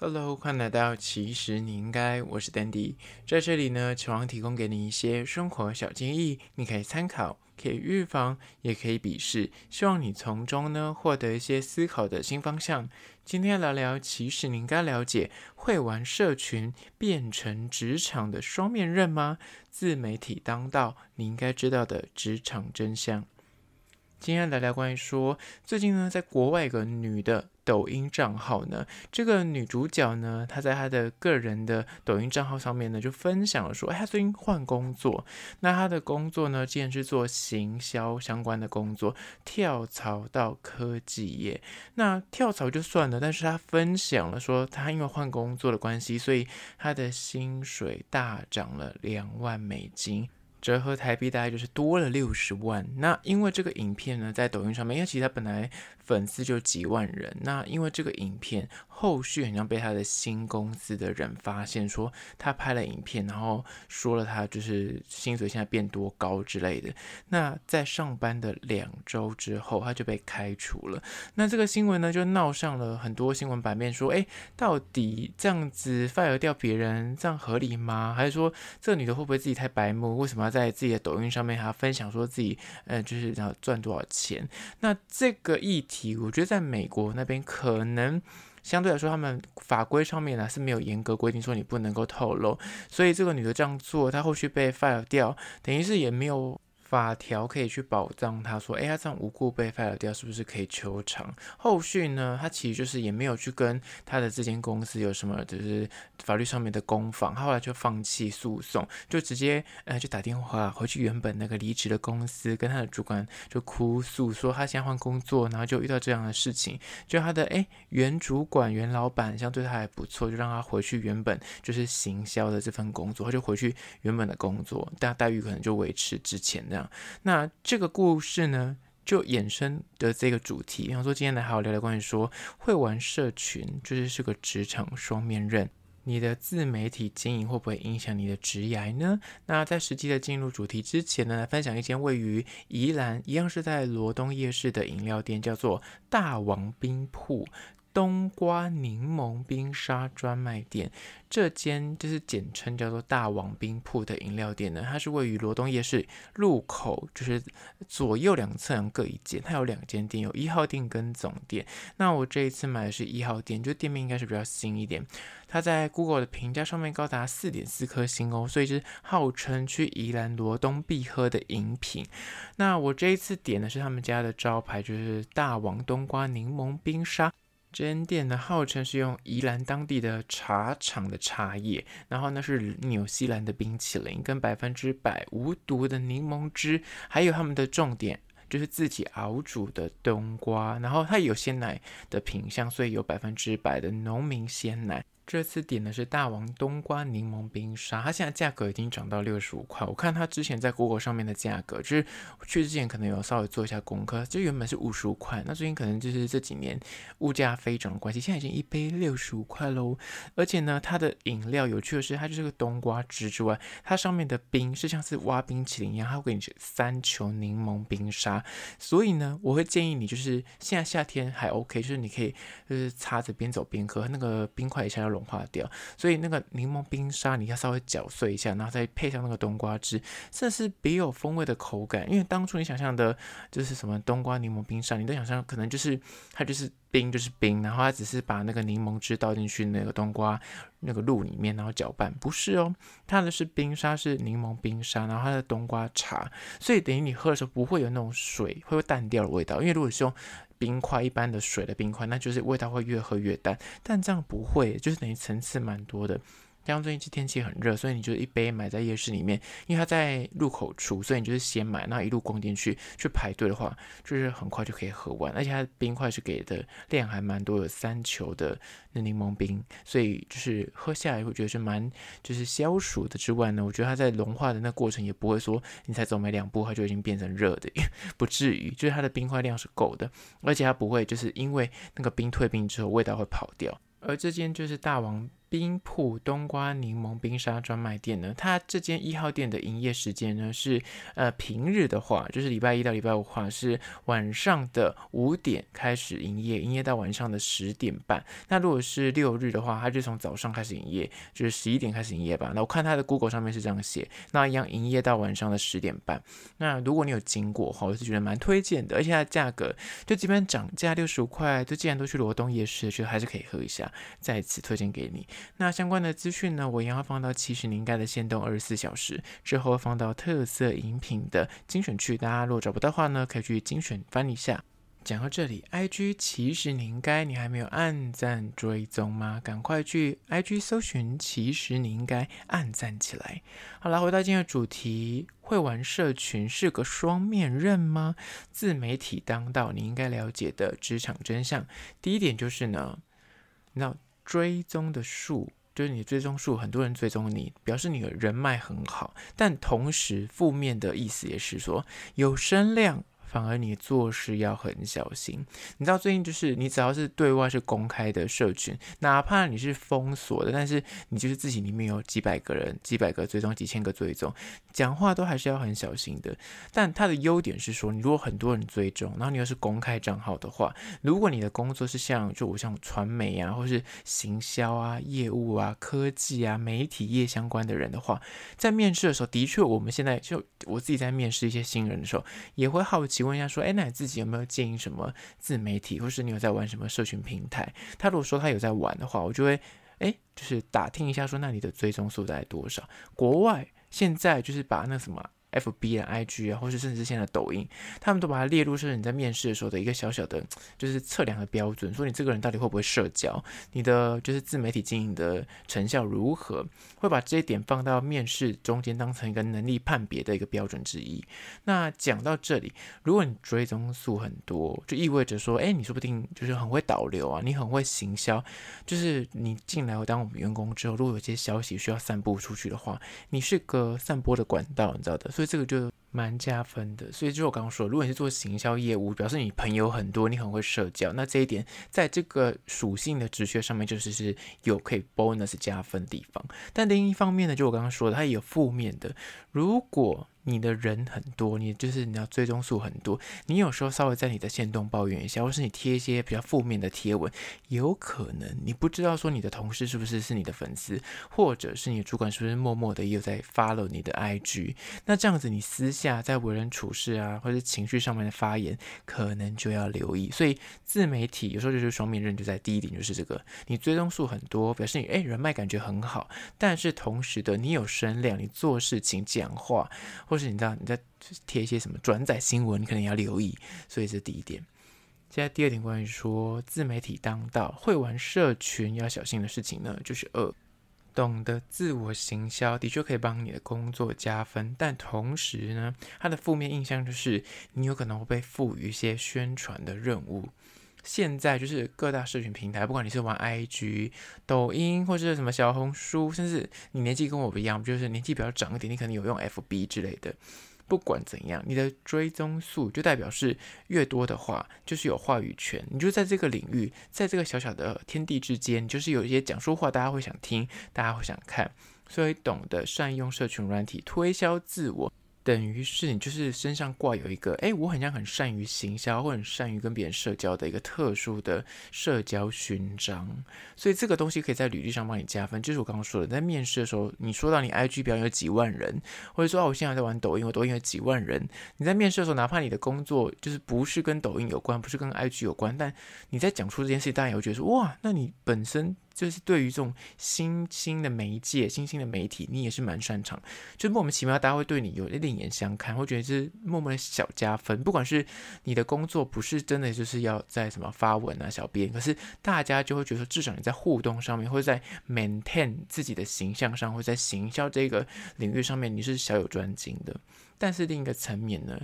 Hello，欢迎来到其实你应该，我是 Dandy，在这里呢，希望提供给你一些生活小建议，你可以参考，可以预防，也可以鄙视，希望你从中呢获得一些思考的新方向。今天聊聊，其实你应该了解，会玩社群变成职场的双面刃吗？自媒体当道，你应该知道的职场真相。今天来聊关于说，最近呢，在国外有个女的抖音账号呢，这个女主角呢，她在她的个人的抖音账号上面呢，就分享了说，哎，她最近换工作，那她的工作呢，竟然是做行销相关的工作，跳槽到科技业。那跳槽就算了，但是她分享了说，她因为换工作的关系，所以她的薪水大涨了两万美金。折合台币大概就是多了六十万。那因为这个影片呢，在抖音上面，因为其实他本来粉丝就几万人。那因为这个影片后续好像被他的新公司的人发现，说他拍了影片，然后说了他就是薪水现在变多高之类的。那在上班的两周之后，他就被开除了。那这个新闻呢，就闹上了很多新闻版面，说，哎，到底这样子 fire 掉别人，这样合理吗？还是说这个女的会不会自己太白目？为什么要？在在自己的抖音上面，还分享说自己，呃，就是要赚多少钱。那这个议题，我觉得在美国那边可能相对来说，他们法规上面呢是没有严格规定说你不能够透露。所以这个女的这样做，她后续被 fire 掉，等于是也没有。法条可以去保障他，说，哎，他这样无故被 fire 掉，是不是可以求偿？后续呢，他其实就是也没有去跟他的这间公司有什么，就是法律上面的攻防，后来就放弃诉讼，就直接呃就打电话回去原本那个离职的公司，跟他的主管就哭诉说他现在换工作，然后就遇到这样的事情，就他的哎原主管原老板相对他还不错，就让他回去原本就是行销的这份工作，他就回去原本的工作，但待遇可能就维持之前的。那这个故事呢，就衍生的这个主题，比方说今天来好好聊聊关于说会玩社群，就是是个职场双面刃，你的自媒体经营会不会影响你的职涯呢？那在实际的进入主题之前呢，来分享一间位于宜兰，一样是在罗东夜市的饮料店，叫做大王冰铺。冬瓜柠檬冰沙专卖店，这间就是简称叫做大王冰铺的饮料店呢，它是位于罗东夜市入口，就是左右两侧各一间，它有两间店，有一号店跟总店。那我这一次买的是一号店，就店面应该是比较新一点。它在 Google 的评价上面高达四点四颗星哦，所以是号称去宜兰罗东必喝的饮品。那我这一次点的是他们家的招牌，就是大王冬瓜柠檬冰沙。这间店呢，号称是用宜兰当地的茶厂的茶叶，然后呢是纽西兰的冰淇淋，跟百分之百无毒的柠檬汁，还有他们的重点就是自己熬煮的冬瓜，然后它有鲜奶的品相，所以有百分之百的农民鲜奶。这次点的是大王冬瓜柠檬冰沙，它现在价格已经涨到六十五块。我看它之前在 Google 上面的价格，就是去之前可能有稍微做一下功课，就原本是五十五块，那最近可能就是这几年物价飞涨的关系，现在已经一杯六十五块喽。而且呢，它的饮料有趣的是，它就是个冬瓜汁之外，它上面的冰是像是挖冰淇淋一样，它会给你三球柠檬冰沙。所以呢，我会建议你，就是现在夏天还 OK，就是你可以就是擦着边走边喝，那个冰块一下要融融化掉，所以那个柠檬冰沙你要稍微搅碎一下，然后再配上那个冬瓜汁，这是别有风味的口感。因为当初你想象的就是什么冬瓜柠檬冰沙，你都想象可能就是它就是冰就是冰，然后它只是把那个柠檬汁倒进去那个冬瓜那个露里面，然后搅拌，不是哦，它的是冰沙是柠檬冰沙，然后它的冬瓜茶，所以等于你喝的时候不会有那种水会有淡掉的味道，因为如果是用冰块一般的水的冰块，那就是味道会越喝越淡。但这样不会，就是等于层次蛮多的。像最近这天气很热，所以你就一杯买在夜市里面，因为它在入口处，所以你就是先买，那一路逛进去去排队的话，就是很快就可以喝完。而且它冰块是给的量还蛮多，有三球的那柠檬冰，所以就是喝下来会觉得是蛮就是消暑的之外呢，我觉得它在融化的那过程也不会说你才走没两步它就已经变成热的，不至于，就是它的冰块量是够的，而且它不会就是因为那个冰退冰之后味道会跑掉。而这间就是大王冰铺冬瓜柠檬冰沙专卖店呢，它这间一号店的营业时间呢是，呃，平日的话，就是礼拜一到礼拜五的话是晚上的五点开始营业，营业到晚上的十点半。那如果是六日的话，它就从早上开始营业，就是十一点开始营业吧。那我看它的 Google 上面是这样写，那一样营业到晚上的十点半。那如果你有经过的话，我是觉得蛮推荐的，而且它价格就基本涨价六十五块，就既然都去罗东夜市，觉得还是可以喝一下，再次推荐给你。那相关的资讯呢，我也要放到其实你应该的限动二十四小时之后，放到特色饮品的精选区。大家如果找不到的话呢，可以去精选翻一下。讲到这里，IG 其实你应该你还没有按赞追踪吗？赶快去 IG 搜寻，其实你应该按赞起来。好了，回到今天的主题，会玩社群是个双面刃吗？自媒体当道，你应该了解的职场真相。第一点就是呢，那。追踪的数就是你追踪数，很多人追踪你，表示你的人脉很好。但同时，负面的意思也是说有声量。反而你做事要很小心。你知道最近就是你只要是对外是公开的社群，哪怕你是封锁的，但是你就是自己里面有几百个人、几百个追踪、几千个追踪，讲话都还是要很小心的。但它的优点是说，你如果很多人追踪，然后你又是公开账号的话，如果你的工作是像就我像传媒啊，或是行销啊、业务啊、科技啊、媒体业相关的人的话，在面试的时候，的确我们现在就我自己在面试一些新人的时候，也会好奇。请问一下，说，哎，那你自己有没有经营什么自媒体，或是你有在玩什么社群平台？他如果说他有在玩的话，我就会，哎，就是打听一下，说，那你的追踪数大概多少？国外现在就是把那什么。F B 啊，IG 啊，或是甚至现在抖音，他们都把它列入是你在面试的时候的一个小小的，就是测量的标准，说你这个人到底会不会社交，你的就是自媒体经营的成效如何，会把这一点放到面试中间当成一个能力判别的一个标准之一。那讲到这里，如果你追踪数很多，就意味着说，哎，你说不定就是很会导流啊，你很会行销，就是你进来当我们员工之后，如果有些消息需要散布出去的话，你是个散播的管道，你知道的。所以这个就蛮加分的。所以就是我刚刚说，如果你是做行销业务，表示你朋友很多，你很会社交，那这一点在这个属性的直觉上面就是是有可以 bonus 加分地方。但另一方面呢，就我刚刚说的，它也有负面的。如果你的人很多，你就是你要追踪数很多，你有时候稍微在你的线动抱怨一下，或是你贴一些比较负面的贴文，有可能你不知道说你的同事是不是是你的粉丝，或者是你主管是不是默默的也有在 follow 你的 IG，那这样子你私下在为人处事啊，或者情绪上面的发言，可能就要留意。所以自媒体有时候就是双面刃，就在第一点就是这个，你追踪数很多，表示你诶人脉感觉很好，但是同时的你有声量，你做事情讲话或是你知道你在贴一些什么转载新闻，你可能要留意，所以这是第一点。现在第二点关于说自媒体当道会玩社群要小心的事情呢，就是二，懂得自我行销的确可以帮你的工作加分，但同时呢，它的负面印象就是你有可能会被赋予一些宣传的任务。现在就是各大社群平台，不管你是玩 IG、抖音，或者是什么小红书，甚至你年纪跟我不一样，就是年纪比较长一点，你可能有用 FB 之类的。不管怎样，你的追踪数就代表是越多的话，就是有话语权。你就在这个领域，在这个小小的天地之间，就是有一些讲说话，大家会想听，大家会想看，所以懂得善用社群软体推销自我。等于是你就是身上挂有一个，哎，我很像很善于行销或很善于跟别人社交的一个特殊的社交勋章，所以这个东西可以在履历上帮你加分。就是我刚刚说的，在面试的时候，你说到你 IG 表有几万人，或者说啊，我现在在玩抖音，我抖音有几万人，你在面试的时候，哪怕你的工作就是不是跟抖音有关，不是跟 IG 有关，但你在讲出这件事，大家也会觉得说，哇，那你本身。就是对于这种新兴的媒介、新兴的媒体，你也是蛮擅长。就莫名其妙，大家会对你有另眼相看，会觉得是默默的小加分。不管是你的工作不是真的就是要在什么发文啊、小编，可是大家就会觉得，至少你在互动上面，或者在 maintain 自己的形象上，或者在行销这个领域上面，你是小有专精的。但是另一个层面呢，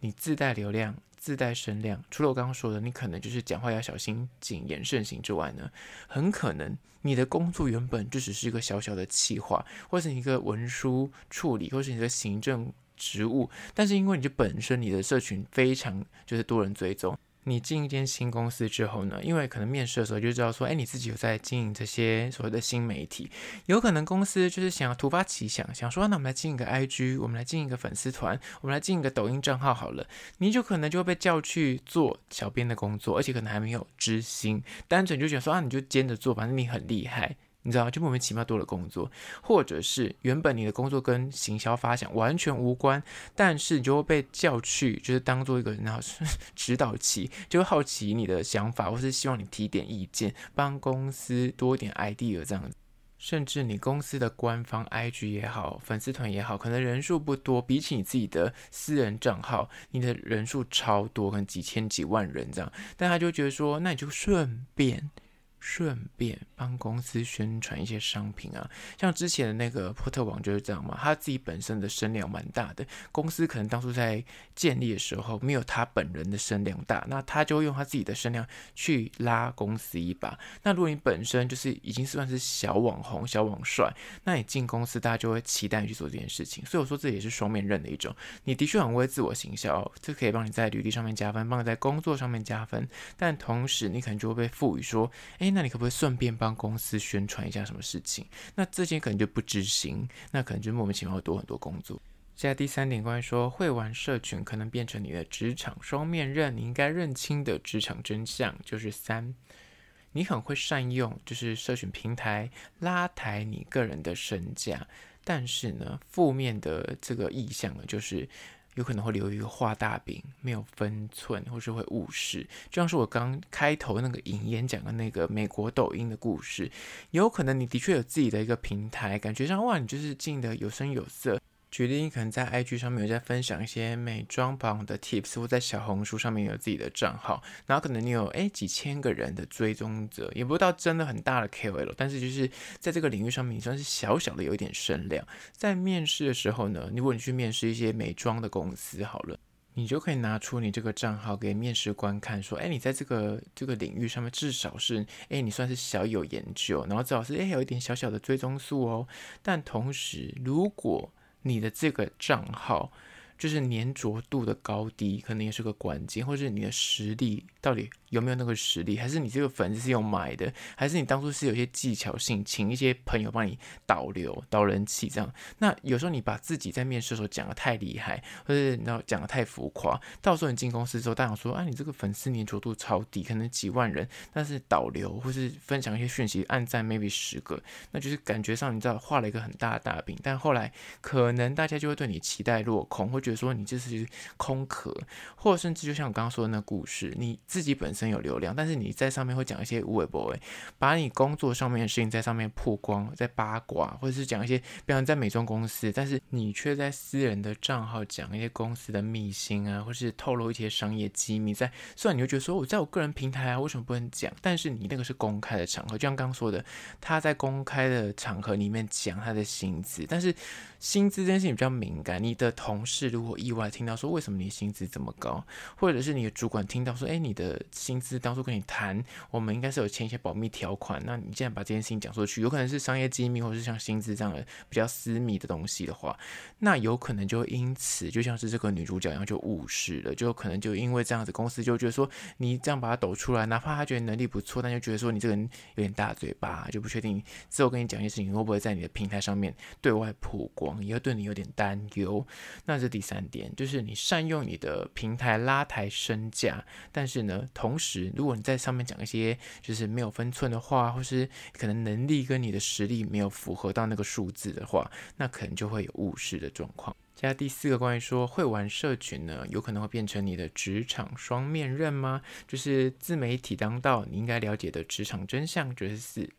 你自带流量。自带声量，除了我刚刚说的，你可能就是讲话要小心、谨言慎行之外呢，很可能你的工作原本就只是一个小小的企划，或是一个文书处理，或是你的行政职务，但是因为你就本身你的社群非常就是多人追踪，你进一间新公司之后呢，因为可能面试的时候就知道说，哎，你自己有在经营这些所谓的新媒体，有可能公司就是想要突发奇想，想说，那我们来经营一个 IG，我们来经营一个粉丝团，我们来经营一个抖音账号好了，你就可能就会被叫去做小编的工作，而且可能还没有知心，单纯就觉得说啊，你就兼着做，反正你很厉害。你知道，就莫名其妙多了工作，或者是原本你的工作跟行销发想完全无关，但是你就会被叫去，就是当做一个然后 指导期，就会好奇你的想法，或是希望你提点意见，帮公司多点 idea 这样子。甚至你公司的官方 IG 也好，粉丝团也好，可能人数不多，比起你自己的私人账号，你的人数超多，可能几千几万人这样，但他就觉得说，那你就顺便。顺便帮公司宣传一些商品啊，像之前的那个波特王就是这样嘛，他自己本身的声量蛮大的，公司可能当初在建立的时候没有他本人的声量大，那他就用他自己的声量去拉公司一把。那如果你本身就是已经算是小网红、小网帅，那你进公司大家就会期待你去做这件事情。所以我说这也是双面刃的一种，你的确很会自我行销，这可以帮你在履历上面加分，帮你在工作上面加分，但同时你可能就会被赋予说，哎那你可不可以顺便帮公司宣传一下什么事情？那这些可能就不执行，那可能就莫名其妙会多很多工作。现在第三点，关于说会玩社群可能变成你的职场双面刃，你应该认清的职场真相就是三，你很会善用就是社群平台拉抬你个人的身价，但是呢，负面的这个意向呢，就是。有可能会留一个画大饼，没有分寸，或是会误事。就像是我刚开头那个引言讲的那个美国抖音的故事，有可能你的确有自己的一个平台，感觉上哇，你就是进的有声有色。举例，你可能在 IG 上面有在分享一些美妆保养的 tips，或在小红书上面有自己的账号，然后可能你有诶几千个人的追踪者，也不到真的很大的 KOL，但是就是在这个领域上面，你算是小小的有一点声量。在面试的时候呢，如果你去面试一些美妆的公司，好了，你就可以拿出你这个账号给面试官看，说，诶，你在这个这个领域上面至少是，诶，你算是小有研究，然后至少是，诶，有一点小小的追踪数哦。但同时，如果你的这个账号就是粘着度的高低，可能也是个关键，或是你的实力到底。有没有那个实力？还是你这个粉丝是用买的？还是你当初是有些技巧性，请一些朋友帮你导流、导人气这样？那有时候你把自己在面试的时候讲得太厉害，或者你知道讲得太浮夸，到时候你进公司之后，大家说啊，你这个粉丝粘着度超低，可能几万人，但是导流或是分享一些讯息，按赞 maybe 十个，那就是感觉上你知道画了一个很大的大饼，但后来可能大家就会对你期待落空，会觉说你这是空壳，或者甚至就像我刚刚说的那故事，你自己本身。有流量，但是你在上面会讲一些无谓不谓，把你工作上面的事情在上面曝光，在八卦，或者是讲一些，比方在美妆公司，但是你却在私人的账号讲一些公司的秘辛啊，或是透露一些商业机密，在虽然你会觉得说我在我个人平台啊，为什么不能讲？但是你那个是公开的场合，就像刚刚说的，他在公开的场合里面讲他的薪资，但是薪资这件事情比较敏感，你的同事如果意外听到说为什么你薪资这么高，或者是你的主管听到说，哎，你的薪资当初跟你谈，我们应该是有签一些保密条款。那你既然把这件事情讲出去，有可能是商业机密，或者是像薪资这样的比较私密的东西的话，那有可能就因此就像是这个女主角一样就误事了，就可能就因为这样子，公司就觉得说你这样把它抖出来，哪怕他觉得能力不错，但就觉得说你这个人有点大嘴巴，就不确定之后跟你讲一些事情会不会在你的平台上面对外曝光，也会对你有点担忧。那这第三点就是你善用你的平台拉抬身价，但是呢，同时。如果你在上面讲一些就是没有分寸的话，或是可能能力跟你的实力没有符合到那个数字的话，那可能就会有误事的状况。接下来第四个关于说会玩社群呢，有可能会变成你的职场双面刃吗？就是自媒体当道，你应该了解的职场真相就是四。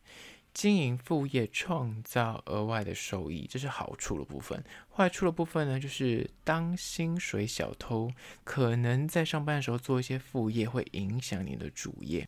经营副业，创造额外的收益，这是好处的部分。坏处的部分呢，就是当薪水小偷，可能在上班的时候做一些副业，会影响你的主业。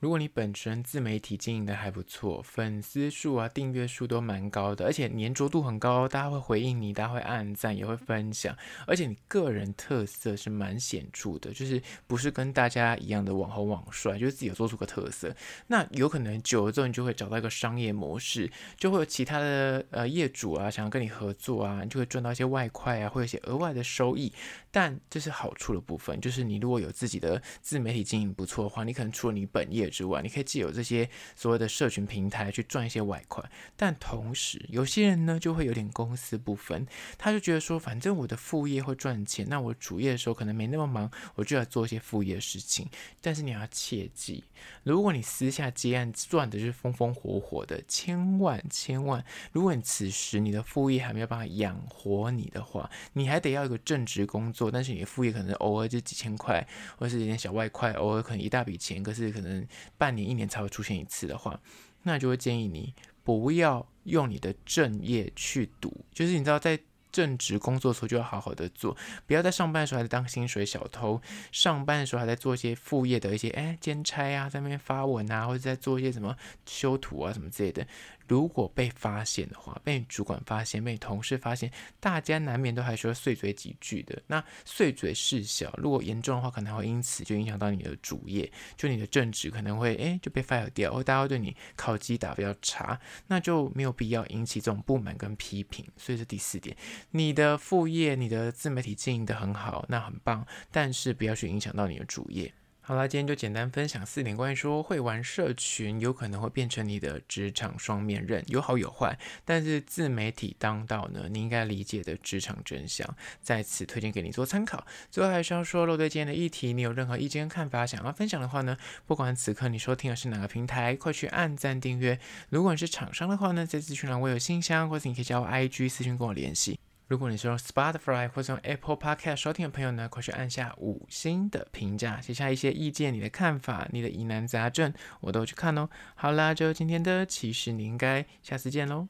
如果你本身自媒体经营的还不错，粉丝数啊、订阅数都蛮高的，而且黏着度很高，大家会回应你，大家会按赞，也会分享，而且你个人特色是蛮显著的，就是不是跟大家一样的网红网帅，就是自己有做出个特色。那有可能久了之后，你就会找到一个商业模式，就会有其他的呃业主啊想要跟你合作啊，你就会赚到一些外快啊，会有一些额外的收益。但这是好处的部分，就是你如果有自己的自媒体经营不错的话，你可能除了你本业之外，你可以借由这些所谓的社群平台去赚一些外快。但同时，有些人呢就会有点公私不分，他就觉得说，反正我的副业会赚钱，那我主业的时候可能没那么忙，我就要做一些副业的事情。但是你要切记，如果你私下接案赚的是风风火火的，千万千万，如果你此时你的副业还没有办法养活你的话，你还得要一个正职工作，但是你的副业可能偶尔就几千块，或者是一点小外快，偶尔可能一大笔钱，可是可能半年一年才会出现一次的话，那就会建议你不要用你的正业去赌，就是你知道在。正职工作的时候就要好好的做，不要在上班的时候还在当薪水小偷，上班的时候还在做一些副业的一些哎兼差啊，在那边发文啊，或者在做一些什么修图啊什么之类的。如果被发现的话，被主管发现，被同事发现，大家难免都还说碎嘴几句的。那碎嘴事小，如果严重的话，可能会因此就影响到你的主业，就你的正职可能会哎就被 fire 掉，或大家会对你考绩打比较差，那就没有必要引起这种不满跟批评。所以这第四点，你的副业、你的自媒体经营得很好，那很棒，但是不要去影响到你的主业。好啦，今天就简单分享四点关于说会玩社群有可能会变成你的职场双面刃，有好有坏。但是自媒体当道呢，你应该理解的职场真相，在此推荐给你做参考。最后还是要说，若对今天的议题你有任何意见看法想要分享的话呢，不管此刻你收听的是哪个平台，快去按赞订阅。如果你是厂商的话呢，在资讯栏我有信箱，或者你可以加我 IG 私讯跟我联系。如果你是用 Spotify 或者用 Apple Podcast 收听的朋友呢，快去按下五星的评价，写下一些意见、你的看法、你的疑难杂症，我都去看哦。好啦，就今天的，其实你应该下次见喽。